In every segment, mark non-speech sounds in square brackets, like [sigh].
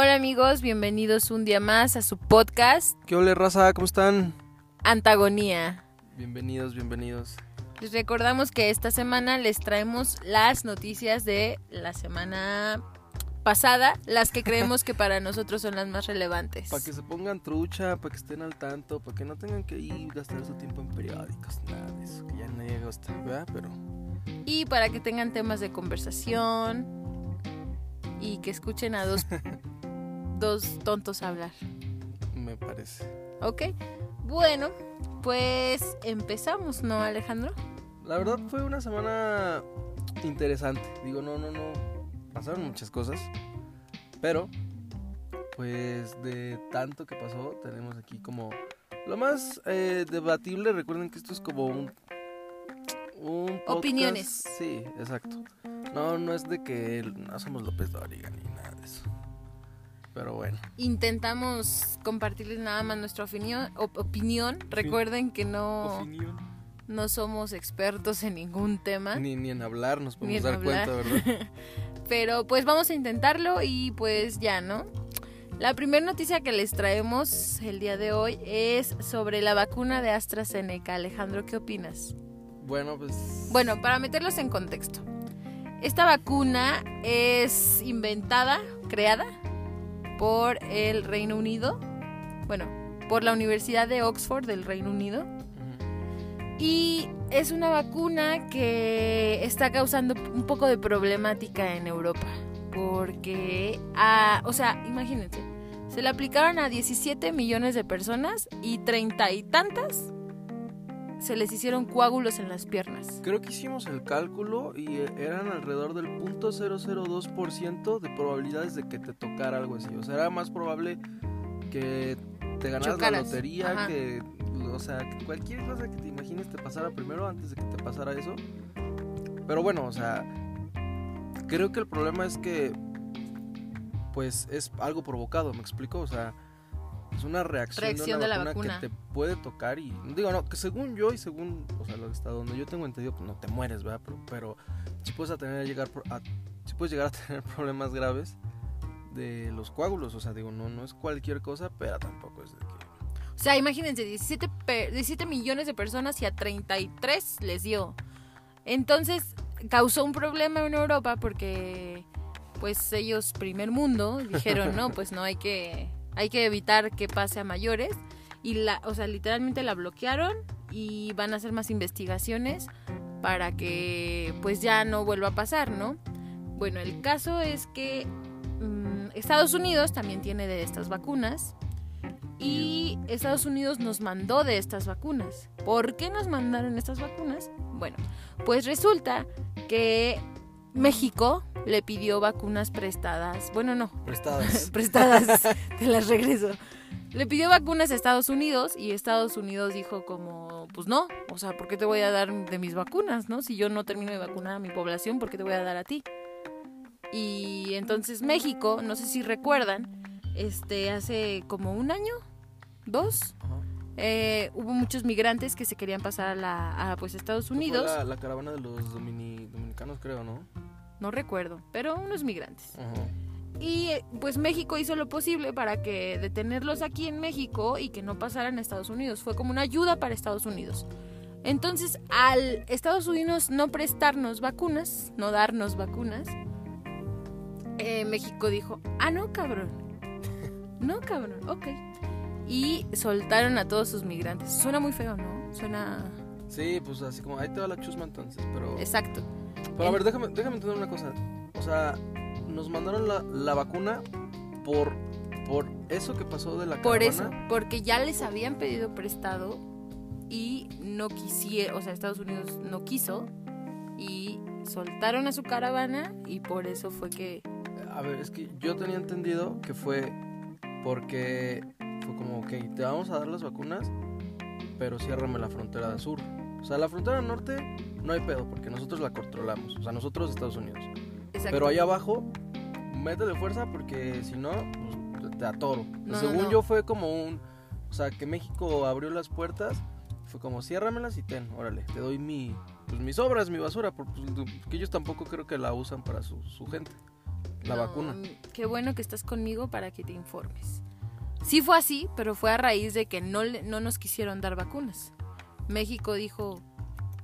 Hola amigos, bienvenidos un día más a su podcast ¿Qué ole, raza? ¿Cómo están? Antagonía. Bienvenidos, bienvenidos. Les recordamos que esta semana les traemos las noticias de la semana pasada, las que creemos que para nosotros son las más relevantes. Para que se pongan trucha, para que estén al tanto, para que no tengan que ir gastar su tiempo en periódicos, nada de eso, que ya nadie gusta, ¿verdad? Pero Y para que tengan temas de conversación y que escuchen a dos, [laughs] dos tontos hablar. me parece. ¿Ok? Bueno, pues empezamos, ¿no, Alejandro? La verdad fue una semana interesante. Digo, no, no, no. Pasaron muchas cosas. Pero, pues de tanto que pasó, tenemos aquí como lo más eh, debatible. Recuerden que esto es como un. un podcast. Opiniones. Sí, exacto. No, no es de que no somos López Dóriga ni nada de eso. Pero bueno. Intentamos compartirles nada más nuestra opinión. op- opinión. Recuerden que no, Opinión. no somos expertos en ningún tema. Ni, ni en hablar nos podemos dar hablar. cuenta, ¿verdad? [laughs] Pero pues vamos a intentarlo y pues ya, ¿no? La primera noticia que les traemos el día de hoy es sobre la vacuna de AstraZeneca. Alejandro, ¿qué opinas? Bueno, pues. Bueno, para meterlos en contexto. Esta vacuna es inventada, creada por el Reino Unido. Bueno, por la Universidad de Oxford del Reino Unido. Y es una vacuna que está causando un poco de problemática en Europa. Porque, ah, o sea, imagínense, se le aplicaron a 17 millones de personas y treinta y tantas se les hicieron coágulos en las piernas. Creo que hicimos el cálculo y eh, eran alrededor del 0.002% de probabilidades de que te tocara algo así. O sea, era más probable que te ganaras Chocaras. la lotería, Ajá. que, o sea, que cualquier cosa que te imagines te pasara primero antes de que te pasara eso. Pero bueno, o sea, creo que el problema es que, pues, es algo provocado, ¿me explico? O sea, es una reacción, Reacción de la vacuna vacuna. que te puede tocar y digo, no, que según yo y según, o sea, lo que está donde yo tengo entendido, pues no te mueres, ¿verdad? Pero, pero sí puedes a tener llegar a, sí puedes llegar a [laughs] tener problemas graves de los coágulos, o sea, digo, no no es cualquier cosa, pero tampoco es de que O sea, imagínense, 17, pe- 17 millones de personas y a 33 les dio. Entonces, causó un problema en Europa porque, pues, ellos, primer mundo, dijeron, no, pues no hay que, hay que evitar que pase a mayores. Y, la, o sea, literalmente la bloquearon y van a hacer más investigaciones para que, pues, ya no vuelva a pasar, ¿no? Bueno, el caso es que mm, Estados Unidos también tiene de estas vacunas y Estados Unidos nos mandó de estas vacunas. ¿Por qué nos mandaron estas vacunas? Bueno, pues resulta que México le pidió vacunas prestadas. Bueno, no, prestadas. [laughs] prestadas, [laughs] te las regreso. Le pidió vacunas a Estados Unidos y Estados Unidos dijo como, pues no, o sea, ¿por qué te voy a dar de mis vacunas, no? Si yo no termino de vacunar a mi población, ¿por qué te voy a dar a ti? Y entonces México, no sé si recuerdan, este, hace como un año, dos, Ajá. Eh, hubo muchos migrantes que se querían pasar a, la, a pues Estados Fue Unidos, La, la caravana de los domini- dominicanos, creo, ¿no? no recuerdo, pero unos migrantes. Ajá. Y pues México hizo lo posible para que detenerlos aquí en México y que no pasaran a Estados Unidos. Fue como una ayuda para Estados Unidos. Entonces, al Estados Unidos no prestarnos vacunas, no darnos vacunas, eh, México dijo, ah, no, cabrón. No, cabrón, ok. Y soltaron a todos sus migrantes. Suena muy feo, ¿no? Suena... Sí, pues así como ahí te va la chusma entonces, pero Exacto. Pero a ver, déjame, déjame entender una cosa. O sea, nos mandaron la, la vacuna por, por eso que pasó de la Por eso, caravana. porque ya les habían pedido prestado y no quisieron, o sea, Estados Unidos no quiso y soltaron a su caravana y por eso fue que A ver, es que yo tenía entendido que fue porque fue como, ok, te vamos a dar las vacunas, pero ciérrame la frontera de sur. O sea, la frontera norte no hay pedo, porque nosotros la controlamos. O sea, nosotros Estados Unidos. exacto, Pero allá abajo, métele fuerza porque si no, pues, te atoro. No, Según no. yo fue como un... O sea, que México abrió las puertas, fue como ciérramelas y ten, órale, te doy mi... Pues mis obras, mi basura, por- pues, ellos tampoco creo que la usan para su, su gente. la No, vacuna. Qué bueno que estás conmigo para que te informes. Sí fue así, pero fue a raíz de que no, no nos quisieron dar vacunas. México dijo,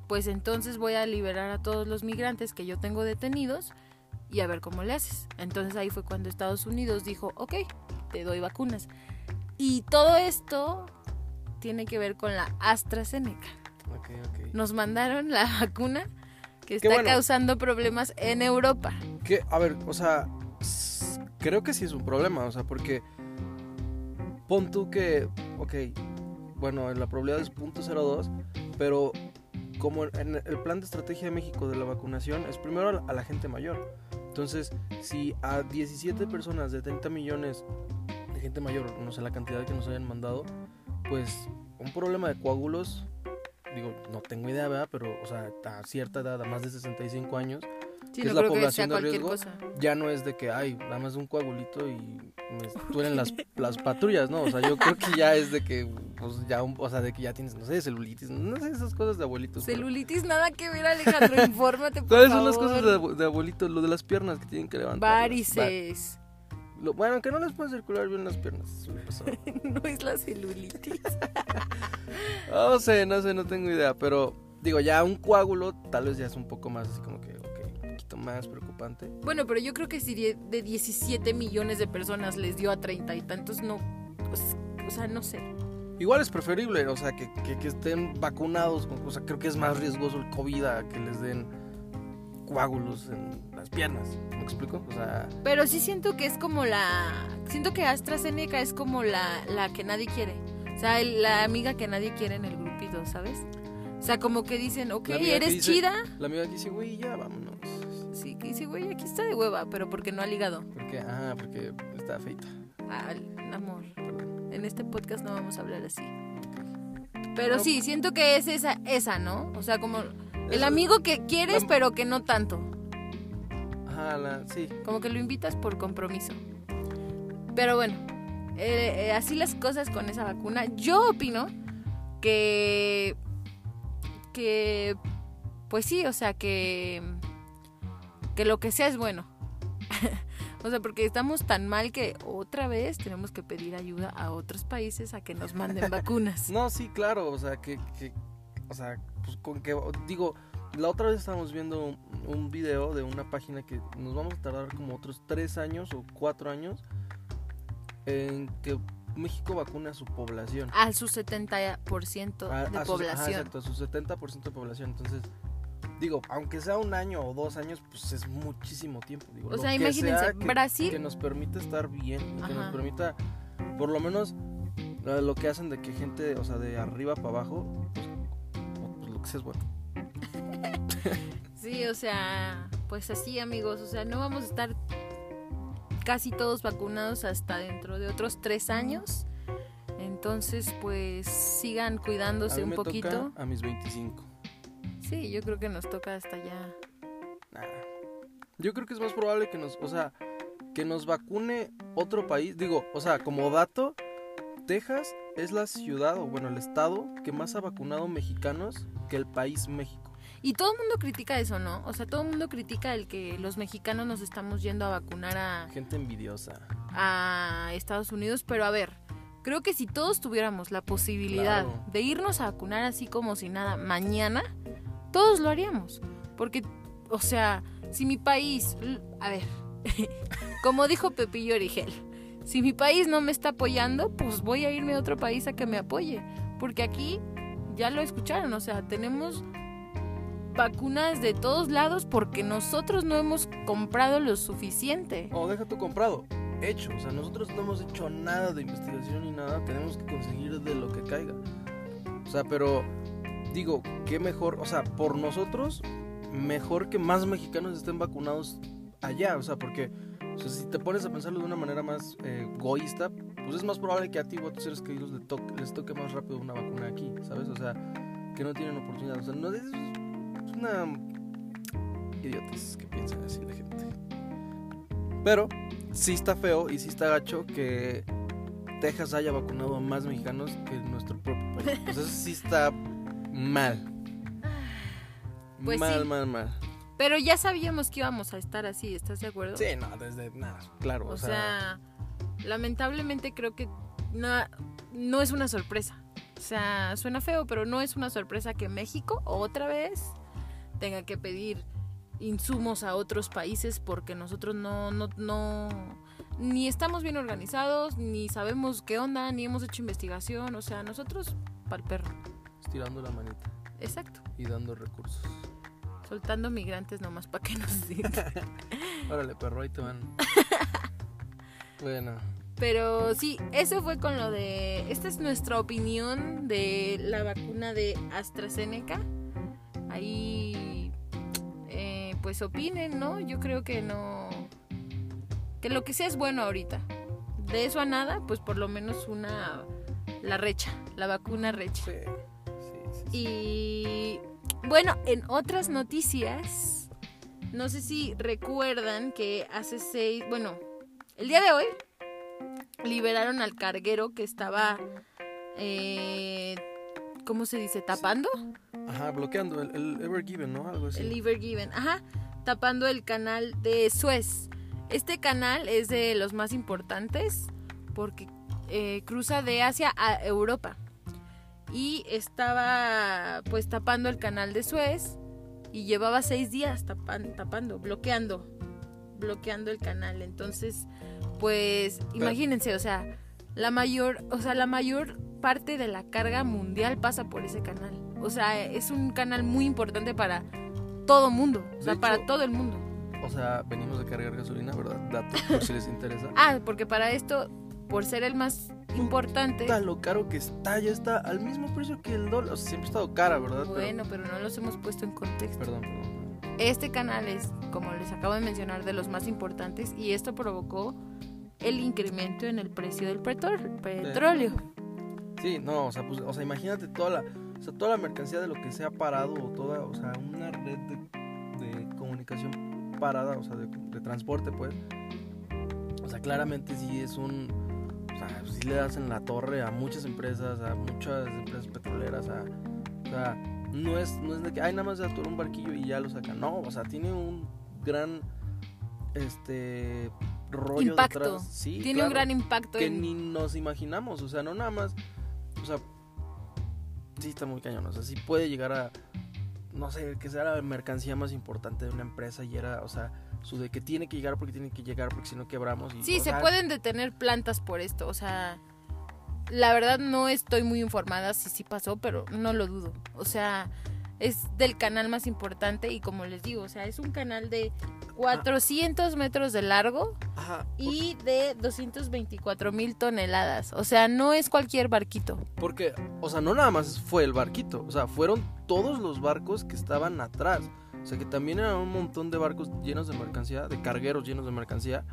pues entonces voy a liberar a todos los migrantes que yo tengo detenidos y a ver cómo le haces. Entonces ahí fue cuando Estados Unidos dijo, ok, te doy vacunas. Y todo esto tiene que ver con la AstraZeneca. Ok, ok. Nos mandaron la [laughs] vacuna que está bueno. causando problemas en Europa. Que, a ver, o sea, creo que sí es un problema, o sea, porque pon tú que, ok, bueno, la probabilidad es .02, pero como en el plan de estrategia de México de la vacunación es primero a la gente mayor. Entonces, si a 17 personas de 30 millones de gente mayor, no sé la cantidad que nos hayan mandado, pues un problema de coágulos, digo, no tengo idea, ¿verdad? Pero, o sea, a cierta edad, a más de 65 años, Sí, ¿Qué no es la que población de riesgo? cosa. ya no es de que, ay, nada más un coagulito y me [laughs] duelen las, las patrullas, ¿no? O sea, yo creo que ya es de que, pues ya, o sea, de que ya tienes, no sé, celulitis, no sé, esas cosas de abuelitos. pero- Celulitis, nada que ver, Alejandro. Infórmate, por ¿Cuáles son las favor. cosas de, abu- de abuelitos? Lo de las piernas que tienen que levantar. Varices. bueno, que no les pueden circular bien las piernas. [laughs] no es la celulitis. [laughs] No sé, no sé, no tengo idea, pero digo, ya un coágulo tal vez ya es un poco más así como que, poquito más preocupante. Bueno, pero yo creo que si de de 17 millones de personas les dio a treinta y tantos, no. pues, o sea, no sé. Igual es preferible, o sea, que, que- que estén vacunados, o sea, creo que es más riesgoso el COVID a que les den coágulos en las piernas, ¿me explico? O sea, Pero sí siento que es como la. Siento que AstraZeneca es como la, la que nadie quiere. O sea, el- la amiga que nadie quiere en el grupito, ¿sabes? O sea, como que dicen, ok, eres dice- chida. la amiga que dice, güey, ya vámonos. Sí, que dice, güey, aquí está de hueva, pero porque no ha ligado. Porque, ah, porque está feita. Al amor. En este podcast no vamos a hablar así. Pero sí, siento que es esa, esa, ¿no? O sea, como el amigo que quieres, pero que no tanto. Ajá, la, sí. Como que lo invitas por compromiso. Pero bueno, eh, eh, así las cosas con esa vacuna. Yo opino que. Que. Pues sí, o sea, que. Que lo que sea es bueno. [laughs] o sea, porque estamos tan mal que otra vez tenemos que pedir ayuda a otros países a que nos manden vacunas. [laughs] No, sí, claro, o sea, que, que o sea, pues con que, digo, la otra vez estábamos viendo un, un video de una página que nos vamos a tardar como otros tres años o cuatro años en que México vacune a su población. A su 70% A- de ajá, población. exacto, a su 70% de población. Entonces, digo, aunque sea un año o dos años, pues es muchísimo tiempo. Digo, O sea, imagínense, sea que- Brasil- Que nos permita estar bien, que nos permita, por lo menos, lo lo que hacen de que gente, o sea, de arriba para abajo, pues, pues, lo que sea es bueno. [laughs] Sí, o sea, pues así amigos, o sea, no vamos a estar casi todos vacunados hasta dentro de otros tres años. Entonces, pues sigan A cuidándose un poquito. toca a mis 25. Sí, yo creo que nos toca hasta ya. Nah. Yo creo que es más probable que nos, o sea, que nos vacune otro país. Digo, o sea, como dato, Texas es la ciudad, o bueno, el estado que más ha vacunado mexicanos que el país México. Y todo el mundo critica eso, ¿no? O sea, todo el mundo critica el que los mexicanos nos estamos yendo a vacunar a, Gente envidiosa. a Estados Unidos, pero a ver, creo que si todos tuviéramos la posibilidad Claro. de irnos a vacunar así como si nada mañana, todos lo haríamos. Porque, o sea, si mi país, a ver, [laughs] como dijo Pepillo Origel, si mi país no me está apoyando, pues voy a irme a otro país a que me apoye. Porque aquí, ya lo escucharon, o sea, tenemos vacunas de todos lados porque nosotros no hemos comprado lo suficiente. O deja tu comprado. Hecho. O sea, nosotros no hemos hecho nada de investigación ni nada. Tenemos que conseguir de lo que caiga. O sea, pero digo, qué mejor. O sea, por nosotros, mejor que más mexicanos estén vacunados allá. O sea, porque o sea, si te pones a pensarlo de una manera más eh, egoísta, pues es más probable que a ti o a tus seres queridos les toque, les toque más rápido una vacuna aquí. ¿Sabes? O sea, que no tienen oportunidad. O sea, no es, una idiotas que piensan así la gente. Pero sí está feo y sí está gacho que Texas haya vacunado a más mexicanos que nuestro propio país. Pues eso sí está mal. Pues mal, sí. mal, mal. Pero ya sabíamos que íbamos a estar así, ¿estás de acuerdo? Sí, no, desde nada, claro. O, sea, lamentablemente creo que no, no es una sorpresa. O sea, suena feo, pero no es una sorpresa que México otra vez tenga que pedir insumos a otros países porque nosotros no, no, no, ni estamos bien organizados, ni sabemos qué onda, ni hemos hecho investigación. O sea, nosotros, para el perro. Estirando la manita Exacto. y dando recursos. Soltando migrantes nomás para que nos [laughs] digan. Órale, perro, ahí te van. [laughs] bueno, Pero sí, eso fue con lo de. Esta es nuestra opinión de la vacuna de AstraZeneca. Ahí. eh, pues opinen, ¿no? Yo creo que no. Que lo que sea es bueno ahorita. De eso a nada, pues por lo menos una. La recha, la vacuna recha. sí. Y bueno, en otras noticias, no sé si recuerdan que hace seis, bueno, el día de hoy liberaron al carguero que estaba, eh, ¿cómo se dice? Tapando Ajá, bloqueando el, el Ever Given, ¿no? Algo así. el Liver Given, ajá, tapando el canal de Suez. Este canal es de los más importantes porque eh, cruza de Asia a Europa y estaba pues tapando el canal de Suez y llevaba seis días tapan- tapando, bloqueando, bloqueando el canal. Entonces, pues imagínense, o sea, la mayor, o sea, la mayor parte de la carga mundial pasa por ese canal. O sea, es un canal muy importante para todo mundo, o sea, para todo el mundo. O sea, venimos de cargar gasolina, ¿verdad? Por si les interesa. Ah, porque para esto, por ser el más importante, Está lo caro que está, ya está al mismo precio que el dólar. O sea, siempre ha estado cara, ¿verdad? Bueno, pero no los hemos puesto en contexto. Perdón, perdón. Este canal es, como les acabo de mencionar, de los más importantes y esto provocó el incremento en el precio del petróleo. Sí, no, o sea, pues, o sea, imagínate toda la, o sea, toda la mercancía de lo que se ha parado o toda, o sea, una red de, de comunicación parada, o sea, de, de transporte, pues. O sea, claramente sí es un, sea, sí le das en la torre a muchas empresas, a muchas empresas petroleras, a, o sea, no es, no es de que, ay, nada más se atoró un barquillo y ya lo sacan, no, o sea, tiene un gran, este, rollo Impacto. detrás. Sí, Tiene claro un gran impacto que en... ni nos imaginamos, o sea, no nada más, o sea, sí está muy cañón, o sea, sí puede llegar a, no sé, que sea la mercancía más importante de una empresa y era, o sea, su de que tiene que llegar porque tiene que llegar porque si no quebramos y Sí, se sea, pueden detener plantas por esto, o sea, la verdad no estoy muy informada si sí pasó, pero no lo dudo. O sea, es del canal más importante y como les digo, o sea, es un canal de 400 metros de largo Ajá, y de 224 mil toneladas. O sea, no es cualquier barquito. porque, o sea, no nada más fue el barquito, o sea, fueron todos los barcos que estaban atrás. O sea, que también eran un montón de barcos llenos de mercancía, de cargueros llenos de mercancía,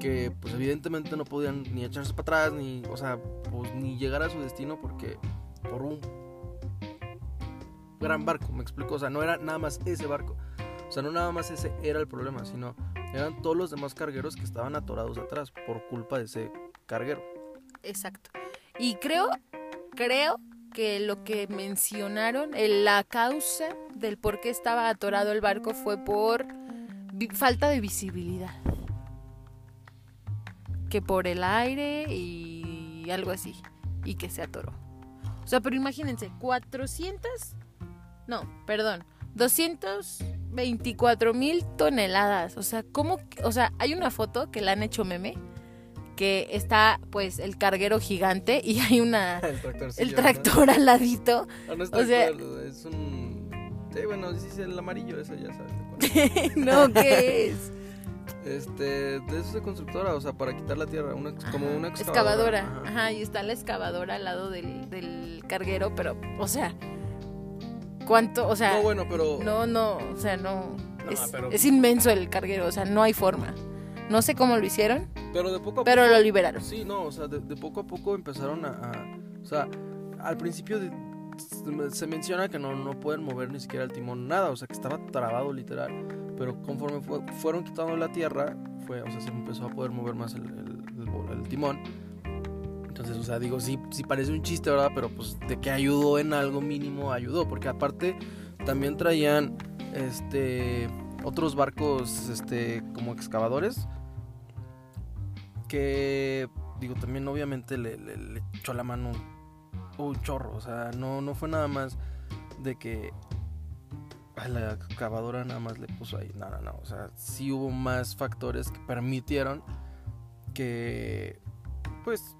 que pues evidentemente no podían ni echarse para atrás, ni, o sea, pues ni llegar a su destino porque por un gran barco, me explico, o sea, no era nada más ese barco. O sea, no nada más ese era el problema, sino eran todos los demás cargueros que estaban atorados atrás por culpa de ese carguero. Exacto. Y creo, creo que lo que mencionaron, la causa del por qué estaba atorado el barco fue por falta de visibilidad. Que por el aire y algo así. Y que se atoró. O sea, pero imagínense, 400, no, perdón, 224 mil toneladas. O sea, ¿cómo? O sea, hay una foto que la han hecho meme que está pues el carguero gigante y hay una [laughs] el tractor. el tractor al ladito. Ah, no es o sea- es un... Sí, bueno, sí, sí, el amarillo, ese ya cuál. [laughs] no, ¿qué es? [laughs] Este, de esos de constructora, o sea, para quitar la tierra, una, como Ajá, una excavadora. excavadora. Ajá. y está la excavadora al lado del, del carguero, pero, o sea, ¿cuánto? O sea, No, bueno, pero... no, no, o sea, no. No, es, pero- es inmenso el carguero, o sea, no hay forma. No sé cómo lo hicieron, Pero de poco a pero poco... lo liberaron. Sí, no, o sea, de, de poco a poco empezaron a, a- O sea, al principio de- se- menciona que no, no pueden mover ni siquiera el timón, nada, o sea, que estaba trabado literal. Pero conforme fue- fueron quitando la tierra, fue, o sea, se empezó a poder mover más el, el- el el timón. Entonces, o sea, digo, sí, sí parece un chiste, ¿verdad? Pero pues de que ayudó en algo mínimo, ayudó. Porque aparte también traían este otros barcos este como excavadores que digo también obviamente le, le- le echó la mano un chorro o sea no no fue nada más de que a la excavadora nada más le puso ahí no no no o sea sí hubo más factores que permitieron que pues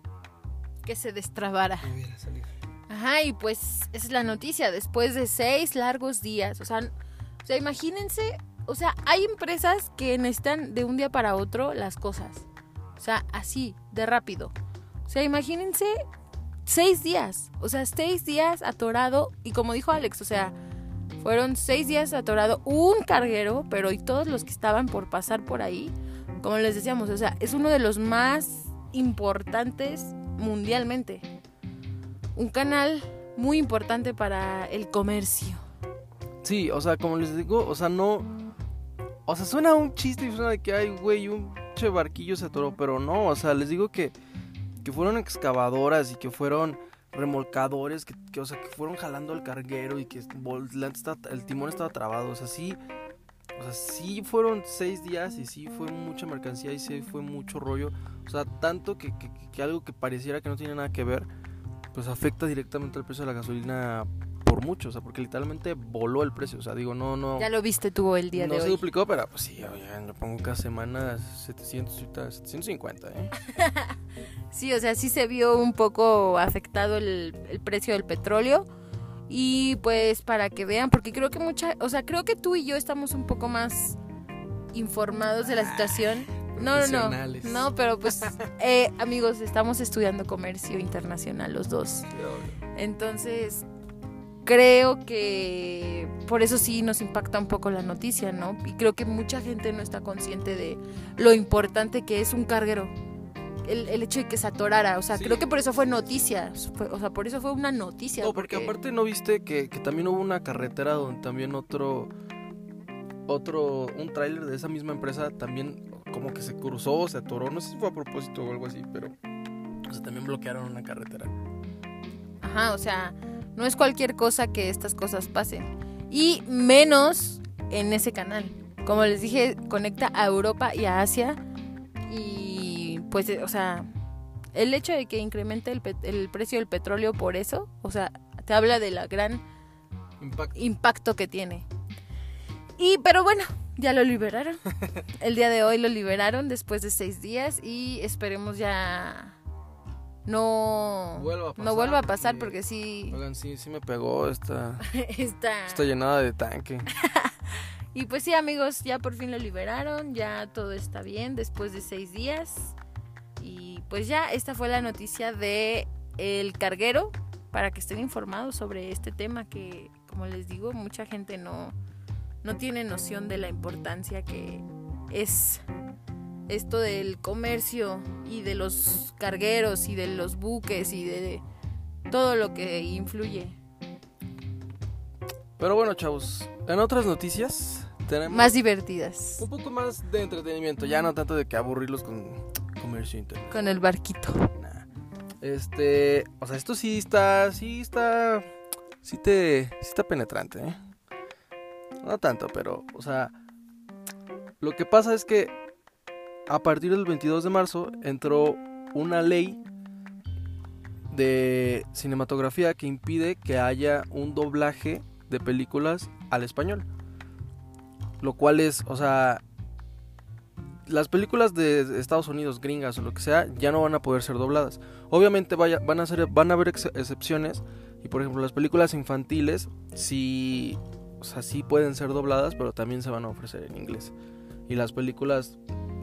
Que se destrabara. pudiera salir Ajá, y pues esa es la noticia, después de seis largos días. O sea, o sea, imagínense, o sea, hay empresas que necesitan de un día para otro las cosas. O sea, así, de rápido. O sea, imagínense seis días. O sea, seis días atorado. Y como dijo Alex, o sea, fueron seis días atorado un carguero, pero y todos los que estaban por pasar por ahí, como les decíamos, o sea, es uno de los más importantes mundialmente un canal muy importante para el comercio. Sí, o sea, como les digo, o sea, no. O sea, suena un chiste y suena de que hay, güey, un che barquillo se atoró, pero no, o sea, les digo que, que fueron excavadoras y que fueron remolcadores, que, o sea, que fueron jalando al carguero y que el timón estaba trabado, o sea, sí. O sea, sí fueron seis días y sí fue mucha mercancía y sí fue mucho rollo. O sea, tanto que, que- que algo que pareciera que no tiene nada que ver, pues afecta directamente al precio de la gasolina por mucho, o sea, porque literalmente voló el precio, o sea, digo, no, no, Ya lo viste tú el día no de se hoy. duplicó, pero pues sí, oye, yo pongo cada semana 700, ahorita 750, ¿eh? [laughs] Sí, o sea, sí se vio un poco afectado el, el precio del petróleo. Y pues para que vean, porque creo que mucha, o sea, creo que tú y yo estamos un poco más informados de la situación. No, no, no. Profesionales. No, pero pues, [laughs] eh, amigos, estamos estudiando comercio internacional los dos. Entonces, creo que por eso sí nos impacta un poco la noticia, ¿no? Y creo que mucha gente no está consciente de lo importante que es un carguero. El, el hecho de que se atorara, o sea, Sí. creo que por eso fue noticia, fue- o sea, por eso fue una noticia. No, porque aparte no viste que, que también hubo una carretera donde también otro, otro, un tráiler de esa misma empresa también como que se cruzó, se atoró, no sé si fue a propósito o algo así, pero, o sea, también bloquearon una carretera. Ajá, o sea, no es cualquier cosa que estas cosas pasen. Y menos en ese canal. Como les dije, conecta a Europa y a Asia. Y pues, eh, o sea, el hecho de que incremente el, precio del petróleo por eso, o sea, te habla de la gran Impacto. impacto que tiene. Y, pero bueno, ya lo liberaron. [laughs] El día de hoy lo liberaron después de seis días y esperemos ya no Vuelva a no pasar, vuelva a pasar porque- porque sí Oigan, sí, sí me pegó esta, [laughs] está. está llenada de tanque. [laughs] Y pues sí, amigos, ya por fin lo liberaron, ya todo está bien después de seis días. Y pues ya, esta fue la noticia de el carguero para que estén informados sobre este tema que, como les digo, mucha gente no, no tiene noción de la importancia que es esto del comercio y de los cargueros y de los buques y de todo lo que influye. Pero bueno, chavos, en otras noticias tenemos Más divertidas un poco más de entretenimiento, ya no tanto de que aburrirlos con comercio internet. con el barquito. Nah. Este, o sea, esto sí está, sí está, sí te, sí está penetrante, ¿eh? No tanto, pero, o sea, lo que pasa es que a partir del 22 de marzo entró una ley de cinematografía que impide que haya un doblaje de películas al español. Lo cual es, o sea, las películas de Estados Unidos, gringas o lo que sea, ya no van a poder ser dobladas. Obviamente van a ser, van a haber ex- excepciones. Y por ejemplo, las películas infantiles sí, o sí pueden ser dobladas, pero también se van a ofrecer en inglés. Y las películas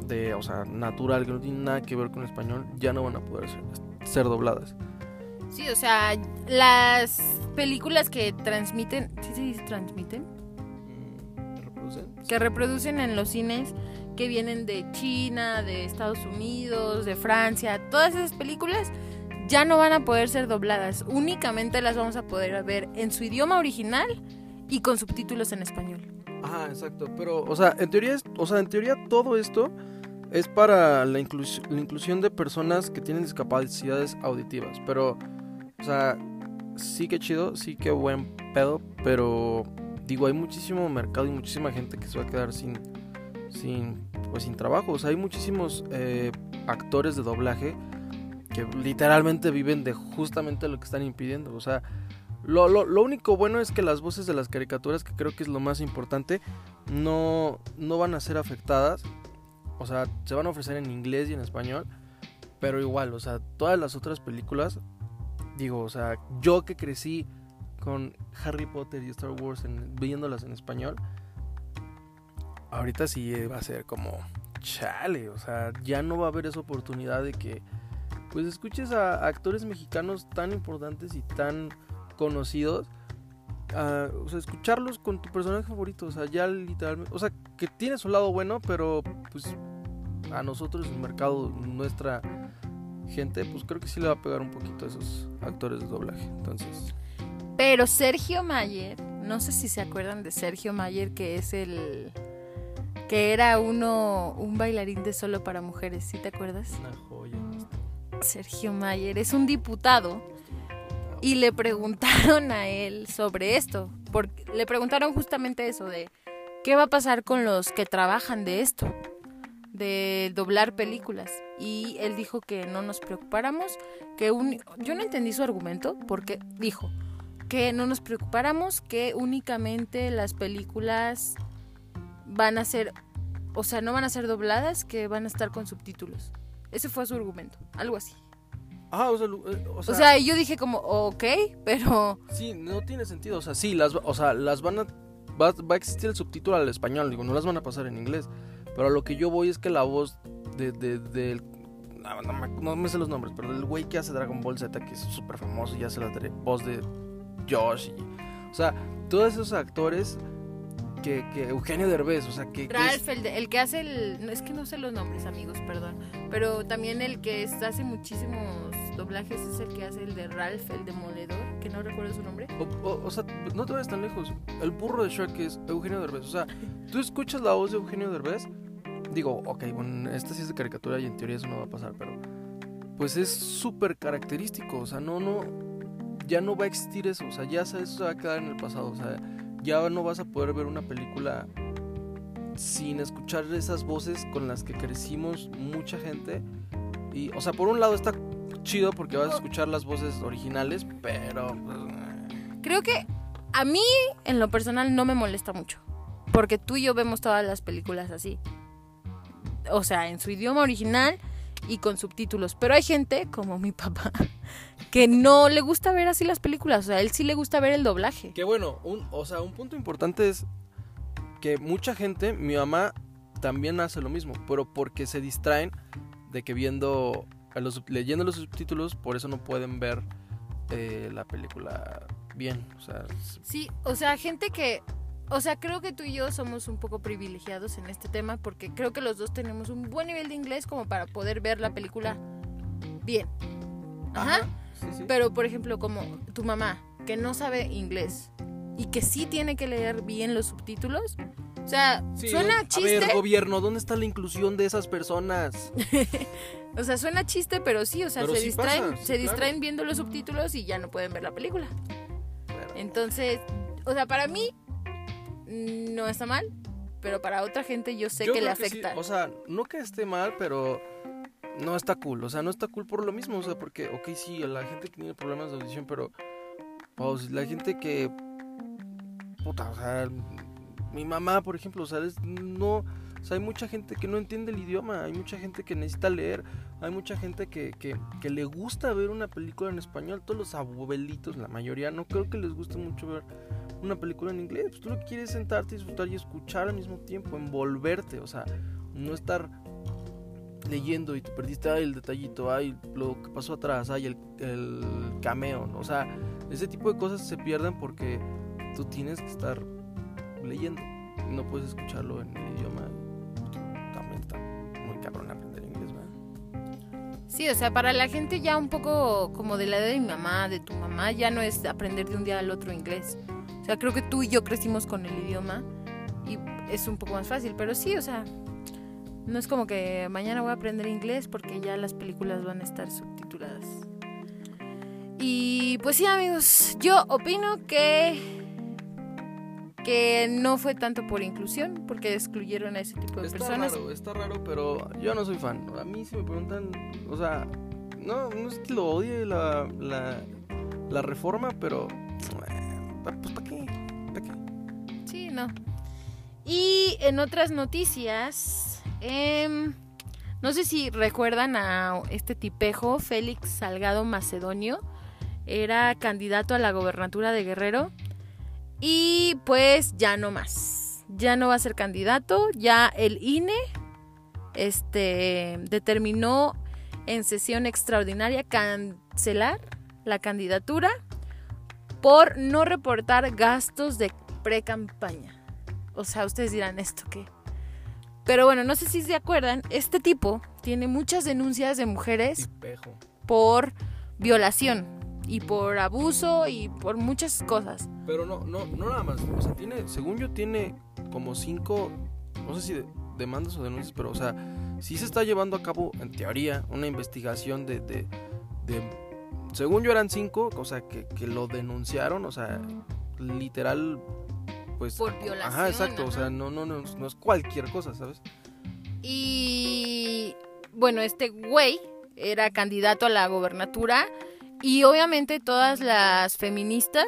de, o sea, natural, que no tienen nada que ver con español, ya no van a poder ser, ser dobladas. Sí, o sea, las películas que transmiten, ¿sí se dice transmiten? Mm, ¿Reproducen? Que reproducen en los cines que vienen de China, de Estados Unidos, de Francia, todas esas películas ya no van a poder ser dobladas, únicamente las vamos a poder ver en su idioma original y con subtítulos en español. Ajá, exacto. Pero, o sea, en teoría, o sea, en teoría todo esto es para la, la inclusión de personas que tienen discapacidades auditivas. Pero, o sea, sí que chido, sí que buen pedo, pero digo, hay muchísimo mercado y muchísima gente que se va a quedar sin, sin, pues, sin trabajo. O sea, hay muchísimos eh, actores de doblaje que literalmente viven de justamente lo que están impidiendo. O sea, lo, lo, lo, único bueno es que las voces de las caricaturas, que creo que es lo más importante, no, no van a ser afectadas. O sea, se van a ofrecer en inglés y en español. Pero igual, o sea, todas las otras películas, digo, o sea, yo que crecí con Harry Potter y Star Wars viéndolas en español, ahorita sí va a ser como chale, o sea, ya no va a haber esa oportunidad de que pues escuches a actores mexicanos tan importantes y tan conocidos. O sea, escucharlos con tu personaje favorito, o sea, ya literalmente, o sea, que tiene su lado bueno, pero pues a nosotros, el mercado, nuestra gente, pues creo que sí le va a pegar un poquito a esos actores de doblaje. Entonces. Pero Sergio Mayer, no sé si se acuerdan de Sergio Mayer, que es el que era uno un bailarín de solo para mujeres, ¿sí te acuerdas? Una joya. Sergio Mayer es un diputado y le preguntaron a él sobre esto, porque le preguntaron justamente eso de qué va a pasar con los que trabajan de esto de doblar películas y él dijo que no nos preocupáramos, que un... yo no entendí su argumento porque dijo que no nos preocupáramos, que únicamente las películas van a ser, o sea, no van a ser dobladas, que van a estar con subtítulos. Ese fue su argumento, algo así. Ah, o sea, eh, o sea, o sea yo dije como, ok, [laughs] pero... Sí, no tiene sentido, o sea, sí, las, o sea, las van a... Va, va a existir el subtítulo al español, digo, no las van a pasar en inglés. Pero a lo que yo voy es que la voz de, de, no, me sé los nombres, pero el güey que hace Dragon Ball Z, que es súper famoso, y hace la voz de Josh. o sea, todos esos actores que, que Eugenio Derbez, o sea, que... Ralph, el, el, que hace el... Es que no sé los nombres, amigos, perdón. Pero también el que hace muchísimos doblajes es el que hace el de Ralph, el demoledor, que no recuerdo su nombre. O, sea, no te vayas tan lejos. El burro de Shrek es Eugenio Derbez. O sea, tú escuchas la voz de Eugenio Derbez digo, ok, bueno, esta sí es de caricatura y en teoría eso no va a pasar, pero pues es súper característico, o sea, no, no, ya no va a existir eso, o sea, ya eso se va a quedar en el pasado, o sea, ya no vas a poder ver una película sin escuchar esas voces con las que crecimos mucha gente. Y, o sea, por un lado está chido porque vas a escuchar las voces originales, pero... Pues, Creo que a mí, en lo personal, no me molesta mucho. Porque tú y yo vemos todas las películas así o sea, en su idioma original y con subtítulos. Pero hay gente, como mi papá, [laughs] que no le gusta ver así las películas. O sea, a él sí le gusta ver el doblaje. Que bueno, un, o sea, un punto importante es que mucha gente, mi mamá también hace lo mismo, pero porque se distraen de que viendo, los, leyendo los subtítulos, por eso no pueden ver eh, la película bien. O sea, sí, o sea, gente que o sea, creo que tú y yo somos un poco privilegiados en este tema porque creo que los dos tenemos un buen nivel de inglés como para poder ver la película bien. Ajá. Pero, por ejemplo, como tu mamá, que no sabe inglés y que sí tiene que leer bien los subtítulos. O sea, suena chiste. A ver, gobierno, ¿dónde está la inclusión de esas personas? [laughs] o sea, suena chiste, pero sí, o sea, se distraen, se distraen viendo los subtítulos y ya no pueden ver la película. Entonces, o sea, para mí no está mal, pero para otra gente yo sé que le afecta. O sea, no que esté mal, pero no está cool. O sea, no está cool por lo mismo. O sea, porque, ok, sí, la gente que tiene problemas de audición, pero. Pues, la gente que. Puta, o sea. Mi mamá, por ejemplo, o sea, no. O sea, hay mucha gente que no entiende el idioma, hay mucha gente que necesita leer, hay mucha gente que, que, que le gusta ver una película en español. Todos los abuelitos, la mayoría, no creo que les guste mucho ver una película en inglés. Pues tú lo que quieres es sentarte, disfrutar y escuchar al mismo tiempo, envolverte, o sea, no estar leyendo y te perdiste el detallito, ay, lo que pasó atrás, ay, el, el cameo, ¿no? o sea, ese tipo de cosas se pierden porque tú tienes que estar leyendo, no puedes escucharlo en el idioma. También está muy cabrón aprender inglés, ¿verdad? Sí, o sea, para la gente ya un poco como de la edad de mi mamá, de tu mamá, ya no es aprender de un día al otro inglés sea, creo que tú y yo crecimos con el idioma y es un poco más fácil, pero sí, o sea, no es como que mañana voy a aprender inglés porque ya las películas van a estar subtituladas. Y pues sí, amigos, yo opino que que no fue tanto por inclusión, porque excluyeron a ese tipo de Está personas. raro, está raro, pero yo no soy fan. A mí si me preguntan, o sea, no, no es que lo odie la, la, la reforma, pero eh, pues Y en otras noticias, em, no sé si recuerdan a este tipejo, Félix Salgado Macedonio, era candidato a la gobernatura de Guerrero y pues ya no más, ya no va a ser candidato, ya el INE este, determinó en sesión extraordinaria cancelar la candidatura por no reportar gastos de pre-campaña. O sea, ustedes dirán esto qué. Pero bueno, no sé si se acuerdan, este tipo tiene muchas denuncias de mujeres Tipejo. por violación y por abuso y por muchas cosas. Pero no, no, no nada más. O sea, tiene, según yo, tiene como cinco, no sé si de- demandas o denuncias, pero o sea, sí se está llevando a cabo, en teoría, una investigación de, de, de- según yo eran cinco, o sea, que, que lo denunciaron, o sea, literal, pues... Por violación, Ajá, exacto, o sea, no, no, no, no es cualquier cosa, ¿sabes? Y bueno, este güey era candidato a la gobernatura y obviamente todas las feministas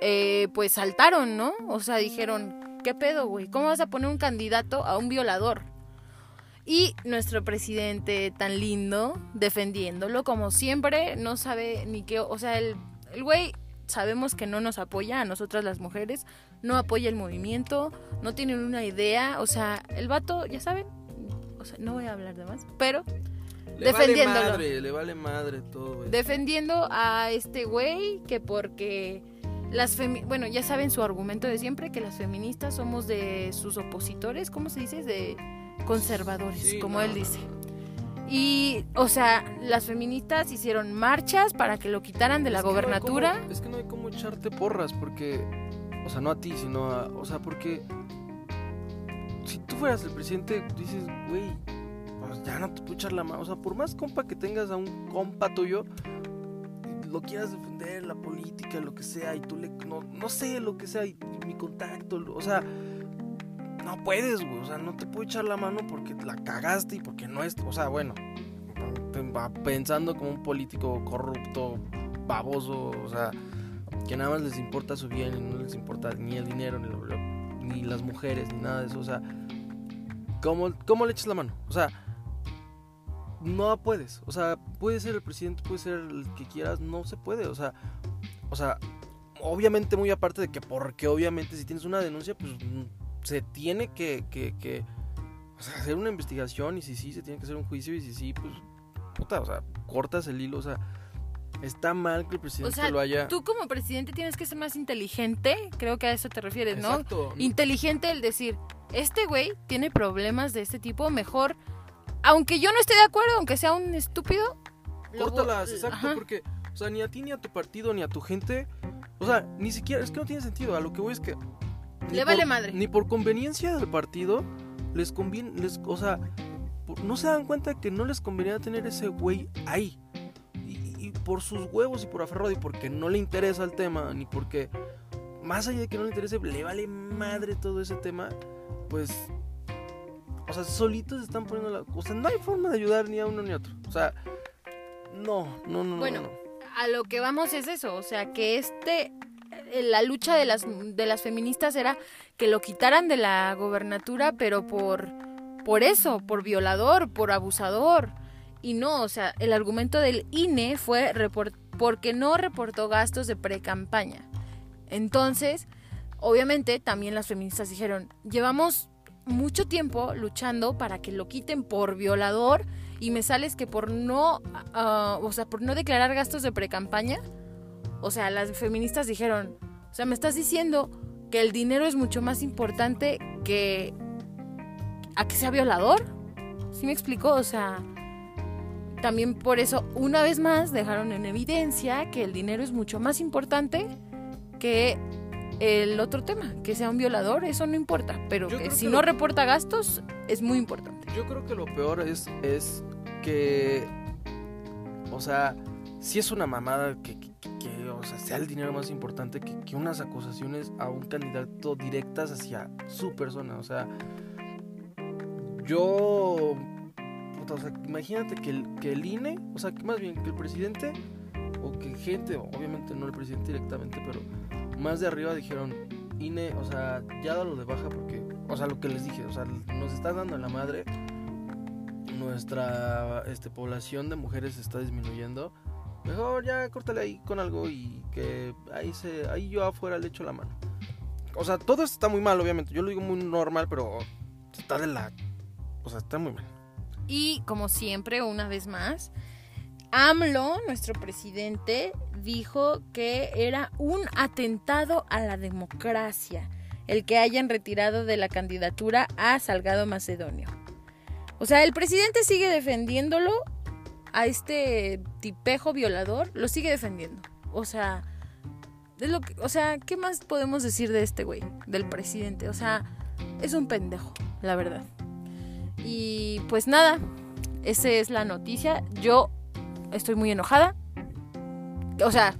eh, pues saltaron, ¿no? O sea, dijeron, ¿qué pedo, güey? ¿Cómo vas a poner un candidato a un violador? Y nuestro presidente tan lindo, defendiéndolo como siempre, no sabe ni qué, o sea, el el güey sabemos que no nos apoya a nosotras las mujeres, no apoya el movimiento, no tienen una idea, o sea, el vato, ya saben, o sea, no voy a hablar de más, pero Le Defendiéndolo. vale madre, le vale madre todo, defendiendo a este güey que porque las femi bueno, ya saben su argumento de siempre que las feministas somos de sus opositores, ¿cómo se dice? De conservadores, Sí, como no, él no, dice. Y, o sea, las feministas hicieron marchas para que lo quitaran de la Es no gobernatura. cómo- es que no hay como echarte porras porque, o sea, no a ti, sino a, o sea, porque si tú fueras el presidente, dices, güey, pues ya no te puedo echar la mano. O sea, por más compa que tengas a un compa tuyo, lo quieras defender, la política, lo que sea, y tú le, no, no sé, lo que sea, y mi contacto, o sea, no puedes, güey, o sea, no te puedo echar la mano porque la cagaste y porque no es, o sea, bueno, pensando como un político corrupto, baboso, o sea, que nada más les importa su bien y no les importa ni el dinero, ni, lo- ni las mujeres, ni nada de eso, o sea, ¿cómo, ¿cómo le echas la mano? O sea, no puedes, o sea, puede ser el presidente, puede ser el que quieras, no se puede, o sea, o sea, obviamente muy aparte de que porque obviamente si tienes una denuncia, pues se tiene que, que, que, o sea, hacer una investigación y si sí, se tiene que hacer un juicio y si sí, pues, puta, o sea, cortas el hilo, o sea, está mal que el presidente sea, lo haya... Tú como presidente tienes que ser más inteligente, creo que a eso te refieres, ¿no? Exacto. Inteligente el decir, este güey tiene problemas de este tipo, mejor, aunque yo no esté de acuerdo, aunque sea un estúpido, lo Córtalas, exacto, Ajá. porque, o sea, ni a ti, ni a tu partido, ni a tu gente, o sea, ni siquiera, es que no tiene sentido, a lo que voy es que... ni Le por- vale madre. Ni por conveniencia del partido, les conviene, les, o sea, no se dan cuenta que no les convenía tener ese güey ahí. Y, y por sus huevos y por aferrado y porque no le interesa el tema, ni porque, más allá de que no le interese, le vale madre todo ese tema, pues... O sea, solitos están poniendo la... O sea, no hay forma de ayudar ni a uno ni a otro. O sea, no, no, no, no, Bueno, no. a lo que vamos es eso, o sea, que este la lucha de las de las feministas era que lo quitaran de la gobernatura, pero por por eso, por violador, por abusador. Y no, o sea, el argumento del INE fue porque no reportó gastos de pre-campaña. Entonces, obviamente, también las feministas dijeron, llevamos mucho tiempo luchando para que lo quiten por violador y me sales que por no, ah, o sea, por no declarar gastos de pre-campaña, o sea, las feministas dijeron, o sea, me estás diciendo que el dinero es mucho más importante que a que sea violador. ¿Sí me explicó? O sea, también por eso, una vez más, dejaron en evidencia que el dinero es mucho más importante que el otro tema, que sea un violador, eso no importa, pero que si que no lo- reporta gastos es muy importante. Yo creo que lo peor es, es que, o sea, si es una mamada que, que- que- que, o sea, sea el dinero más importante que, unas acusaciones a un candidato directas hacia su persona. O sea, yo. o sea, imagínate que el, que el INE, o sea, más bien que el presidente, o que gente, obviamente no el presidente directamente, pero más de arriba dijeron, INE, o sea, ya dalo de baja porque, o sea, lo que les dije, o sea, nos está dando en la madre, nuestra este, población de mujeres está disminuyendo. Mejor ya córtale ahí con algo y que ahí se ahí yo afuera le echo la mano. O sea, todo esto está muy mal, obviamente. Yo lo digo muy normal, pero está de la o sea, está muy mal. Y como siempre, una vez más, AMLO, nuestro presidente, dijo que era un atentado a la democracia el que hayan retirado de la candidatura a Salgado Macedonio. O sea, el presidente sigue defendiéndolo a este tipejo violador, lo sigue defendiendo. O sea, lo que, o sea, ¿qué más podemos decir de este güey, del presidente? O sea, es un pendejo, la verdad. Y pues nada, esa es la noticia. Yo estoy muy enojada. O sea,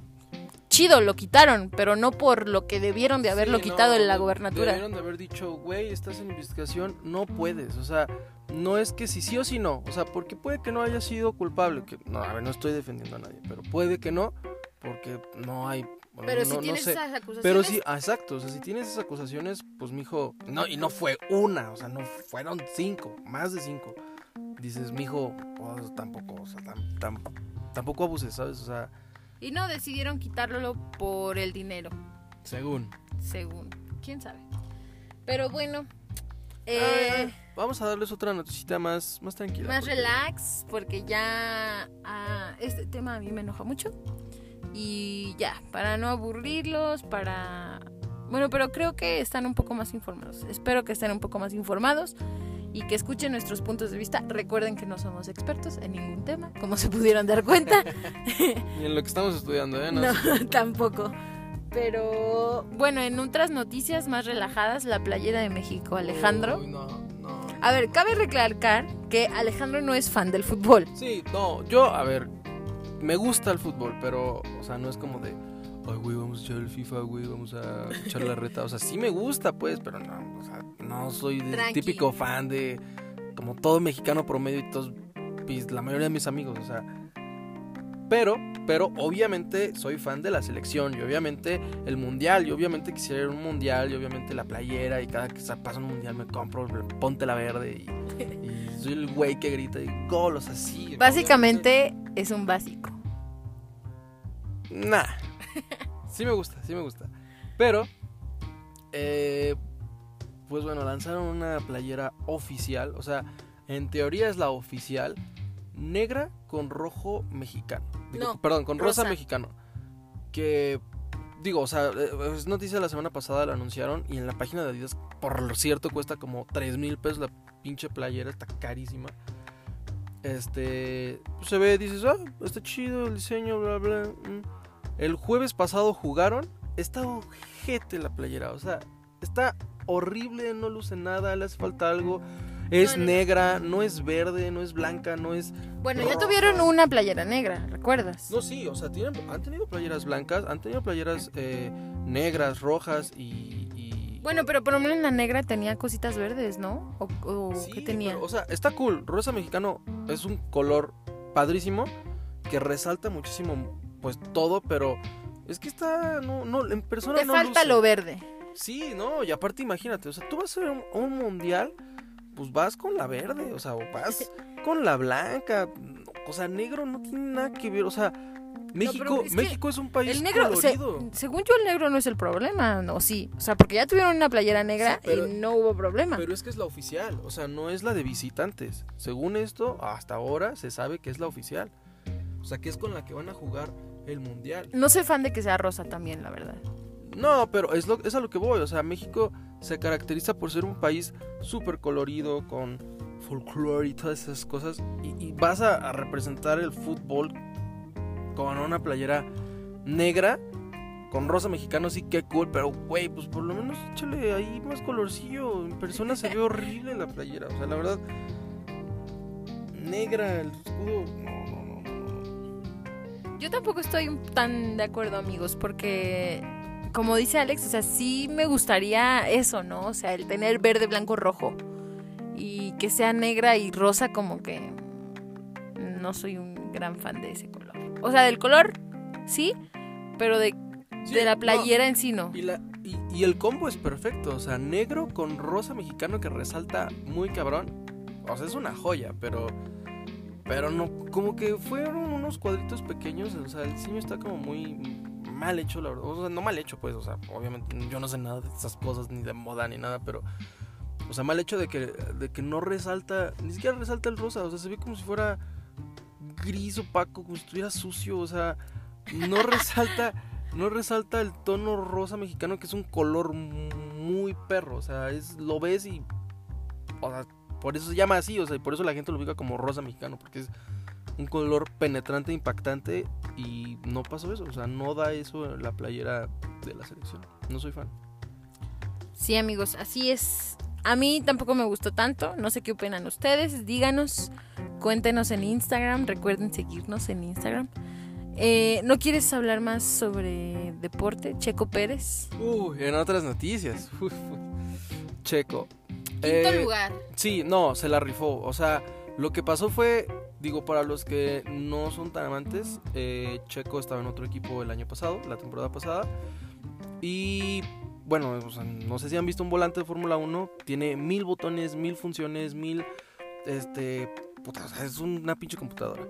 chido, lo quitaron, pero no por lo que debieron de haberlo Sí, quitado no, en la gobernatura. Debieron de haber dicho, güey, estás en investigación, no puedes. O sea, no es que si sí o si no. O sea, porque puede que no haya sido culpable. Que, no, a ver, no estoy defendiendo a nadie, pero puede que no, porque no hay. bueno, Pero no- si no tienes sé. esas acusaciones, Pero sí, ah, exacto, o sea, si tienes esas acusaciones, pues mijo, no, y no fue una, o sea, no fueron cinco, más de cinco. Dices, mijo, pues tampoco, o sea, tam- tam- tampoco abuses, ¿sabes? O sea, y no decidieron quitarlo por el dinero, según. según. ¿Quién sabe? Pero bueno, eh, vamos a darles otra noticita más, más tranquila. más porque- relax, porque ya ah, este tema a mí me enoja mucho. Y ya, para no aburrirlos, para... Bueno, pero creo que están un poco más informados. Espero que estén un poco más informados y que escuchen nuestros puntos de vista. Recuerden que no somos expertos en ningún tema, como se pudieron dar cuenta. [laughs] Y en lo que estamos estudiando, ¿eh? No, tampoco. Pero bueno, en otras noticias más relajadas, la playera de México, Alejandro. Uy, no, no. A ver, cabe recalcar que Alejandro no es fan del fútbol. Sí, no, yo, a ver, me gusta el fútbol, pero, o sea, no es como de, ay, güey, vamos a echar el FIFA, güey, vamos a echar la reta. O sea, sí me gusta, pues, pero no, o sea, no soy Tranqui. típico fan de, como todo mexicano promedio y todos, la mayoría de mis amigos, o sea. Pero, pero obviamente soy fan de la selección y obviamente el mundial y obviamente quisiera ir a un mundial y obviamente la playera y cada que pasa un mundial me compro, ponte la verde y, [laughs] y soy el güey que grita y gol, o sea, sí. Básicamente es un básico. Nah. [laughs] Sí me gusta, sí me gusta. Pero, eh, pues bueno, lanzaron una playera oficial. O sea, en teoría es la oficial. Negra con rojo mexicano. Digo, No, perdón, con rosa. rosa. mexicano. Que, digo, o sea, eh, es noticia de la semana pasada, la anunciaron. Y en la página de Adidas, por cierto, cuesta como 3 mil pesos la pinche playera. Está carísima. Este, se ve, dices, ah, está chido el diseño, bla, bla. mm". El jueves pasado jugaron. Está ojete la playera. O sea, está horrible, no luce nada, le hace falta algo. Es No, no, no. negra, no es verde, no es blanca, no es. Bueno, ya tuvieron una playera negra, ¿recuerdas? No, sí, o sea, tienen, han tenido playeras blancas, han tenido playeras eh, negras, rojas y. y- Bueno, pero por lo menos la negra tenía cositas verdes, ¿no? ¿O, o Sí, qué tenía? pero, o sea, está cool. Rosa mexicano es un color padrísimo que resalta muchísimo, pues todo, pero es que está. No, no, en persona Te no falta luce. lo verde. Sí, no, y aparte imagínate, o sea, tú vas a un, un mundial, pues vas con la verde, o sea, o vas [laughs] con la blanca, o sea, negro no tiene nada que ver, o sea, México, es México es un país El negro, se- según yo, el negro no es el problema, ¿no? Sí. O sea, porque ya tuvieron una playera negra Sí, pero- y no hubo problema. Pero es que es la oficial, o sea, no es la de visitantes. Según esto, hasta ahora se sabe que es la oficial. O sea, que es con la que van a jugar el mundial. No soy fan de que sea rosa también, la verdad. No, pero es, lo, es a lo que voy. O sea, México se caracteriza por ser un país súper colorido, con folclore y todas esas cosas. Y, y vas a, a representar el fútbol con una playera negra, con rosa mexicano, sí, qué cool. Pero, güey, pues por lo menos échale ahí más colorcillo. En persona se ve horrible la playera. O sea, la verdad, negra, el escudo. No, no, no, no. no. Yo tampoco estoy tan de acuerdo, amigos, porque como dice Alex, o sea, sí me gustaría eso, ¿no? O sea, el tener verde, blanco, rojo. Y que sea negra y rosa, como que no soy un gran fan de ese color. O sea, del color, sí, pero de, Sí, de la no, playera en sí no. Y, la, y, y el combo es perfecto, o sea, negro con rosa mexicano que resalta muy cabrón. O sea, es una joya, pero. Pero no, como que fueron unos cuadritos pequeños, o sea, el diseño está como muy mal hecho, la verdad. O sea, no mal hecho, pues, o sea, obviamente yo no sé nada de esas cosas, ni de moda, ni nada, pero. O sea, mal hecho de que, de que no resalta, ni siquiera resalta el rosa, o sea, se ve como si fuera gris opaco, como si estuviera sucio, o sea, no [laughs] resalta, no resalta el tono rosa mexicano que es un color muy perro, o sea, es lo ves y, o sea, por eso se llama así, o sea, y por eso la gente lo ubica como rosa mexicano, porque es un color penetrante, impactante y no pasó eso, o sea, no da eso en la playera de la selección, no soy fan. Sí, amigos, así es. A mí tampoco me gustó tanto. No sé qué opinan ustedes. Díganos, cuéntenos en Instagram. Recuerden seguirnos en Instagram. Eh, ¿No quieres hablar más sobre deporte? Checo Pérez. Uy, en otras noticias, uf, Checo. Quinto Eh, lugar. Sí, no, se la rifó. O sea, lo que pasó fue, digo, para los que no son tan amantes, eh, Checo estaba en otro equipo el año pasado, la temporada pasada. Y bueno, o sea, no sé si han visto un volante de Fórmula 1, tiene mil botones, mil funciones, mil... Este... Puta, o sea, es una pinche computadora.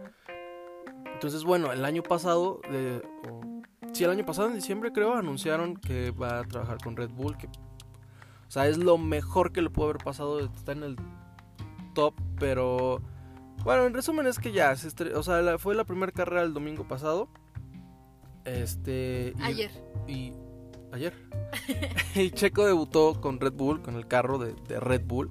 Entonces, bueno, el año pasado, de, o- sí, el año pasado en diciembre creo, anunciaron que va a trabajar con Red Bull, que o sea, es lo mejor que le pudo haber pasado. Está en el top, pero. Bueno, en resumen es que ya. Se estre- o sea, la- fue la primera carrera el domingo pasado. Este. y- Ayer. Y. Ayer. [laughs] y Checo debutó con Red Bull, con el carro de, de Red Bull.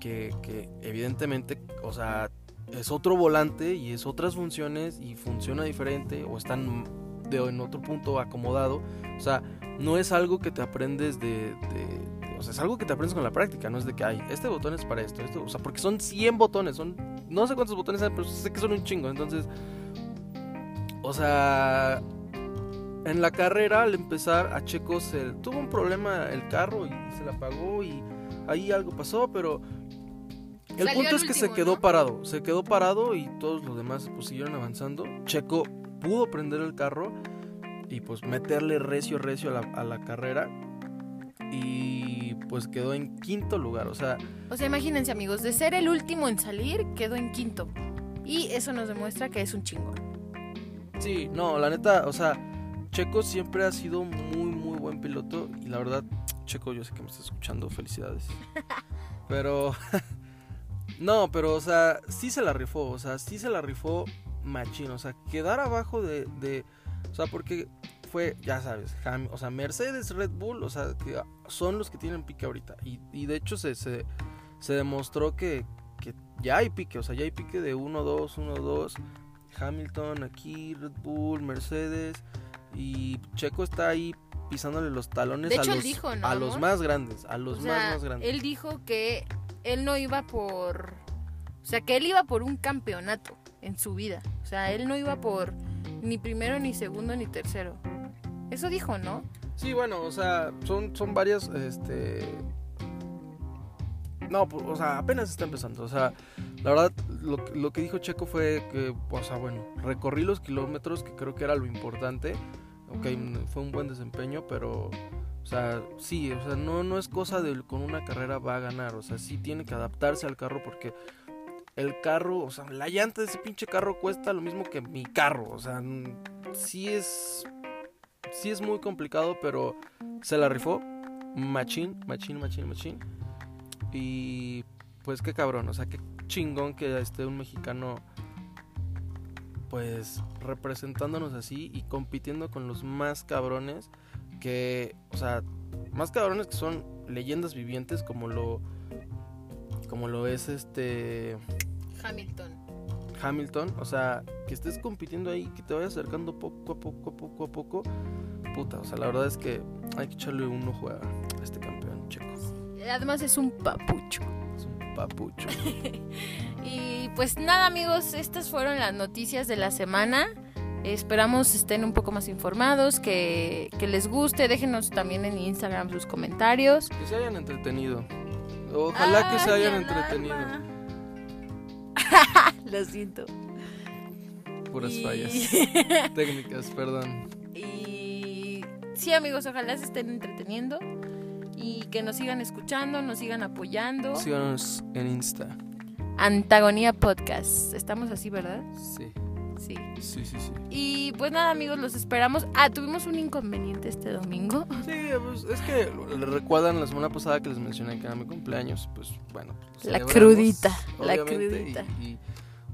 Que, que evidentemente, o sea, es otro volante y es otras funciones y funciona diferente. O están de, en otro punto acomodado. O sea, no es algo que te aprendes de, de- de- o sea, es algo que te aprendes con la práctica, no es de que hay, este botón es para esto, esto, o sea, porque son 100 botones, son, no sé cuántos botones hay, pero sé que son un chingo, entonces, o sea, en la carrera al empezar a Checo se tuvo un problema el carro y se le apagó y ahí algo pasó, pero el Salió punto es que se quedó ¿no? parado, se quedó parado y todos los demás pues siguieron avanzando. Checo pudo prender el carro y pues meterle recio, recio a la, a la carrera y pues quedó en quinto lugar, o sea, O sea, imagínense, amigos, de ser el último en salir, quedó en quinto. Y eso nos demuestra que es un chingón. sí, no, la neta, o sea, Checo siempre ha sido muy, muy buen piloto y la verdad, Checo, yo sé que me estás escuchando, felicidades. [laughs] Pero, [laughs] no, pero, o sea, sí se la rifó, o sea, sí se la rifó machín, o sea, quedar abajo de, de o sea, porque fue, ya sabes, Ham- o sea, Mercedes, Red Bull, o sea, que son los que tienen pique ahorita. Y, y de hecho se, se, se demostró que, que ya hay pique, o sea, ya hay pique de 1-2, 1-2. Hamilton aquí, Red Bull, Mercedes. Y Checo está ahí pisándole los talones De a, hecho, los, dijo, ¿no, a los más grandes, a los o más, más grandes. él dijo que él no iba por... O sea, que él iba por un campeonato en su vida. O sea, él no iba por ni primero, ni segundo, ni tercero. Eso dijo, ¿no? Sí, bueno, o sea, son, son varias, este... No, pues, o sea, apenas está empezando. O sea, la verdad, lo, que- lo que dijo Checo fue que, o sea, bueno, recorrí los kilómetros, que creo que era lo importante. Ok, fue un buen desempeño, pero, o sea, sí, o sea, no, no es cosa de con una carrera va a ganar. O sea, sí tiene que adaptarse al carro porque el carro, o sea, la llanta de ese pinche carro cuesta lo mismo que mi carro. O sea, sí es sí es muy complicado, pero se la rifó. Machín, machín, machín, machín. Y pues qué cabrón, o sea, qué chingón que esté un mexicano pues representándonos así y compitiendo con los más cabrones que, o sea, más cabrones que son leyendas vivientes como lo como lo es este Hamilton. Hamilton, o sea, que estés compitiendo ahí, que te vayas acercando poco a poco, poco a poco, puta, o sea, la verdad es que hay que echarle un ojo a este campeón checo. Además es un papucho. Es un papucho. [laughs] Y pues nada amigos, estas fueron las noticias de la semana. Esperamos estén un poco más informados, que, que les guste. Déjenos también en Instagram sus comentarios. Que se hayan entretenido. Ojalá que se Ay, hayan entretenido. [laughs] Lo siento. Puras Y- fallas. [laughs] Técnicas, perdón. Sí, amigos, ojalá se estén entreteniendo y que nos sigan escuchando, nos sigan apoyando. Síganos en Insta. Antagonía Podcast. Estamos así, ¿verdad? Sí, Sí. sí, sí, sí. Y pues nada, amigos, los esperamos. Ah, tuvimos un inconveniente este domingo. [laughs] Sí, pues es que recuerdan la semana pasada que les mencioné que era mi cumpleaños. Pues bueno. pues, La crudita, la crudita. Y, y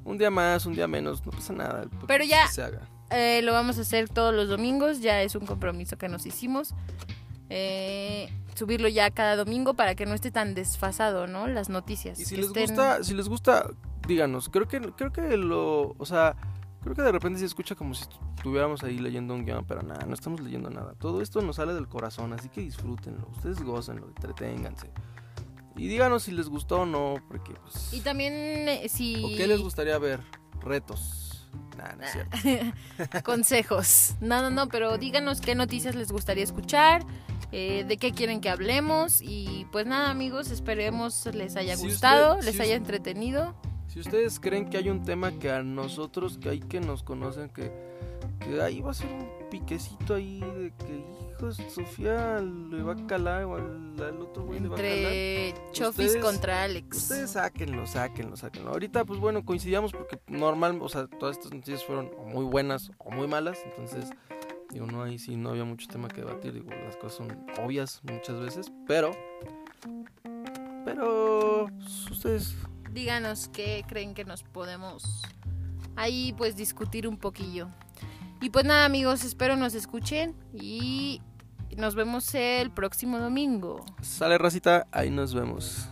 un día más, un día menos, no pasa nada. Pero es ya- que se haga. Eh, lo vamos a hacer todos los domingos, ya es un compromiso que nos hicimos. Eh, subirlo ya cada domingo para que no esté tan desfasado, ¿no? Las noticias. Y si les estén- gusta, si les gusta, díganos. Creo que, creo que lo, o sea, creo que de repente se escucha como si estuviéramos ahí leyendo un guion, pero nada, no estamos leyendo nada. Todo esto nos sale del corazón, así que disfrútenlo, ustedes gócenlo, entreténganse. Y díganos si les gustó o no, porque pues... Y también eh, si... ¿O qué les gustaría ver? Retos. Nah, no es cierto. [laughs] consejos. No, no, no, pero díganos qué noticias les gustaría escuchar, eh, de qué quieren que hablemos y pues nada amigos, esperemos les haya Si gustado, usted- les si haya entretenido. Si ustedes creen que hay un tema que a nosotros, que hay que nos conocen, que, que ahí va a ser un piquecito ahí de que, hijos, Sofía le va a calar o al, al otro güey le va a calar. Entre Chofis Ustedes- contra Alex. Ustedes sáquenlo, sáquenlo, sáquenlo. Ahorita, pues bueno, coincidíamos porque normal, o sea, todas estas noticias fueron o muy buenas o muy malas. Entonces, digo, no, ahí sí no había mucho tema que debatir. Digo, las cosas son obvias muchas veces, pero. Pero. pues, ustedes. Díganos qué creen que nos podemos ahí pues discutir un poquillo. Y pues nada amigos, espero nos escuchen y nos vemos el próximo domingo. Sale racita, ahí nos vemos.